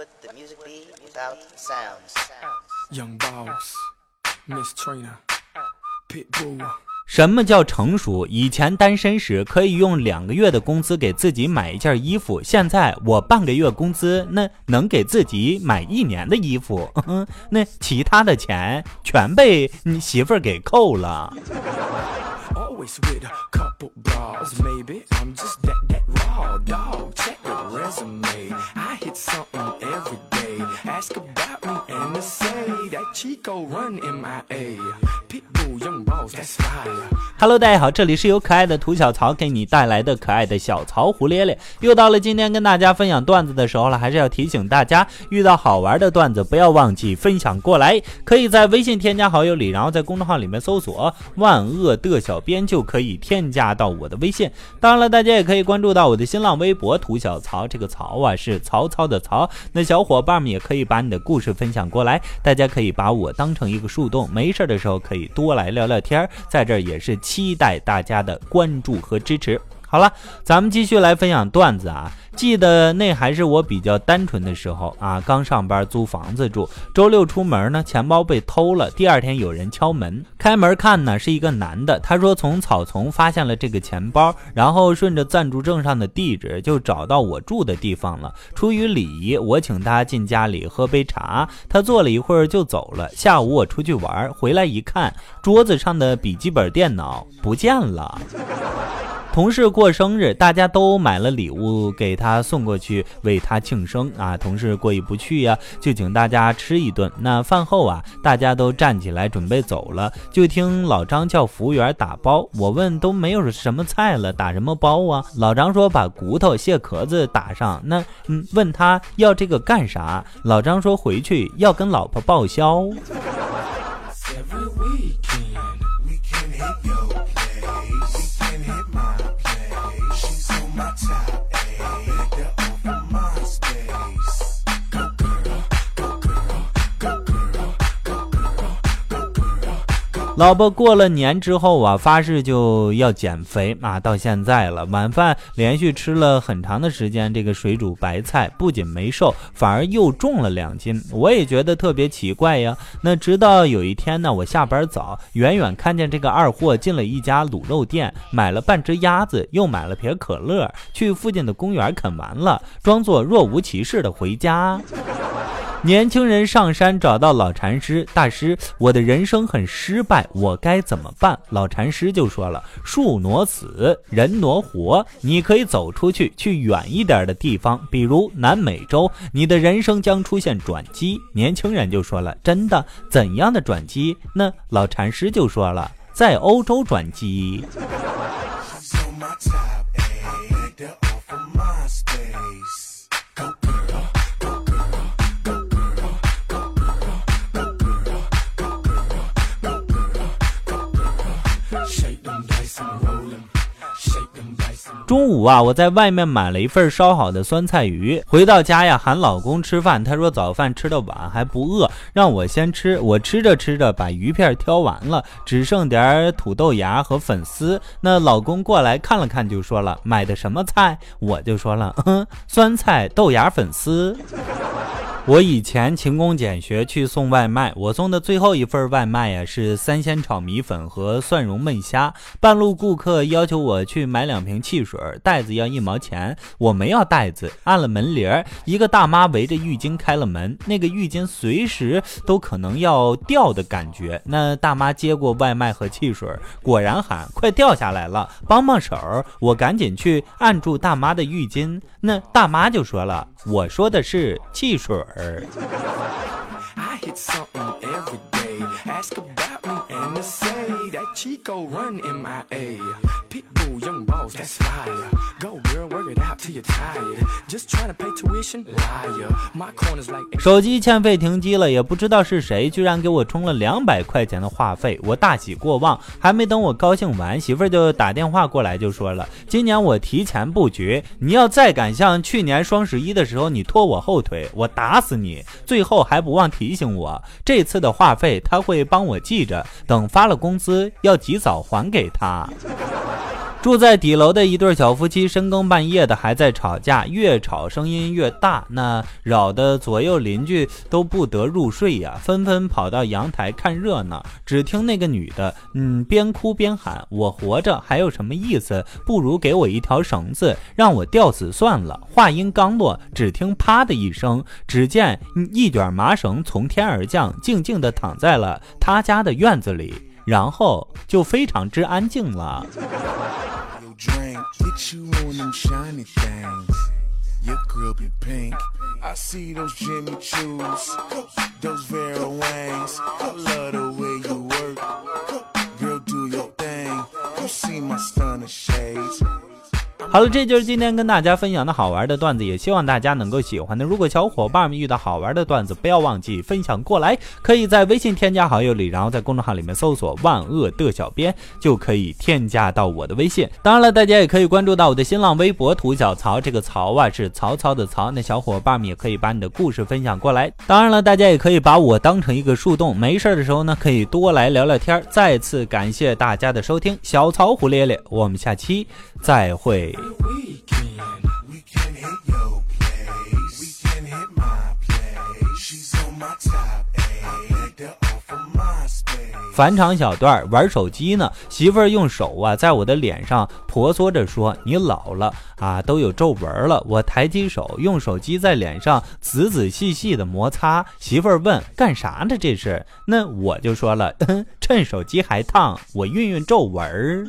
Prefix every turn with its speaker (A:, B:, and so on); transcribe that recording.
A: would the music be without sounds?
B: Young Boss, Miss Pitbull.
C: 什么叫成熟？以前单身时可以用两个月的工资给自己买一件衣服，现在我半个月工资那能给自己买一年的衣服，那其他的钱全被你媳妇儿给扣了。
B: Chico run MIA.
C: Hello，大家好，这里是由可爱的涂小曹给你带来的可爱的小曹胡咧咧。又到了今天跟大家分享段子的时候了，还是要提醒大家，遇到好玩的段子不要忘记分享过来。可以在微信添加好友里，然后在公众号里面搜索“万恶的小编”，就可以添加到我的微信。当然了，大家也可以关注到我的新浪微博“涂小曹”，这个“曹”啊是曹操的“曹”。那小伙伴们也可以把你的故事分享过来，大家可以把我当成一个树洞，没事的时候可以多来聊聊天在这儿也是期待大家的关注和支持。好了，咱们继续来分享段子啊！记得那还是我比较单纯的时候啊，刚上班租房子住，周六出门呢，钱包被偷了。第二天有人敲门，开门看呢是一个男的，他说从草丛发现了这个钱包，然后顺着暂住证上的地址就找到我住的地方了。出于礼仪，我请他进家里喝杯茶，他坐了一会儿就走了。下午我出去玩，回来一看，桌子上的笔记本电脑不见了。同事过生日，大家都买了礼物给他送过去，为他庆生啊。同事过意不去呀、就请大家吃一顿。那饭后啊，大家都站起来准备走了，就听老张叫服务员打包。我问都没有什么菜了，打什么包啊？老张说把骨头、蟹壳子打上。那嗯，问他要这个干啥？老张说回去要跟老婆报销。老婆过了年之后啊，发誓就要减肥啊，到现在了，晚饭连续吃了很长的时间这个水煮白菜，不仅没瘦，反而又重了两斤。我也觉得特别奇怪呀。那直到有一天呢，我下班早，远远看见这个二货进了一家卤肉店，买了半只鸭子，又买了瓶可乐，去附近的公园啃完了，装作若无其事的回家。年轻人上山找到老禅师，大师，我的人生很失败，我该怎么办？老禅师就说了：树挪死，人挪活，你可以走出去，去远一点的地方，比如南美洲，你的人生将出现转机。年轻人就说了：真的？怎样的转机？那老禅师就说了：在欧洲转机。中午啊，我在外面买了一份烧好的酸菜鱼，回到家呀，喊老公吃饭。他说早饭吃的晚，还不饿，让我先吃。我吃着吃着，把鱼片挑完了，只剩点土豆芽和粉丝。那老公过来看了看，就说了：“买的什么菜？”我就说了：“嗯，酸菜豆芽粉丝。”我以前勤工俭学去送外卖，我送的最后一份外卖呀是三鲜炒米粉和蒜蓉焖虾。半路顾客要求我去买两瓶汽水，袋子要一毛钱，我没要袋子，按了门铃儿，一个大妈围着浴巾开了门，那个浴巾随时都可能要掉的感觉。那大妈接过外卖和汽水，果然喊快掉下来了，帮帮手！我赶紧去按住大妈的浴巾，那大妈就说了，我说的是汽水儿。
B: I hit something every day. Ask about me and they say that Chico run MIA.
C: 手机欠费停机了，也不知道是谁，居然给我充了两百块钱的话费，我大喜过望。还没等我高兴完，媳妇儿就打电话过来就说了：“今年我提前布局，你要再敢像去年双十一的时候你拖我后腿，我打死你！”最后还不忘提醒我，这次的话费他会帮我记着，等发了工资要及早还给他。住在底楼的一对小夫妻深更半夜的还在吵架，越吵声音越大，那扰得左右邻居都不得入睡呀，纷纷跑到阳台看热闹。只听那个女的，嗯，边哭边喊：“我活着还有什么意思？不如给我一条绳子，让我吊死算了。”话音刚落，只听啪的一声，只见一卷麻绳从天而降，静静地躺在了他家的院子里，然后就非常之安静了。好了，这就是今天跟大家分享的好玩的段子，也希望大家能够喜欢的。如果小伙伴们遇到好玩的段子，不要忘记分享过来，可以在微信添加好友里，然后在公众号里面搜索“万恶的小编”，就可以添加到我的微信。当然了，大家也可以关注到我的新浪微博“涂小曹”，这个“曹”啊是曹操的“曹”。那小伙伴们也可以把你的故事分享过来。当然了，大家也可以把我当成一个树洞，没事的时候呢，可以多来聊聊天。再次感谢大家的收听，小曹胡咧咧，我们下期再会。返场小段玩手机呢，媳妇儿用手啊在我的脸上婆娑着说：“你老了啊，都有皱纹了。”我抬起手，用手机在脸上仔仔细细的摩擦。媳妇儿问：“干啥呢？这是？”那我就说了：“ 趁手机还烫，我熨熨皱纹儿。”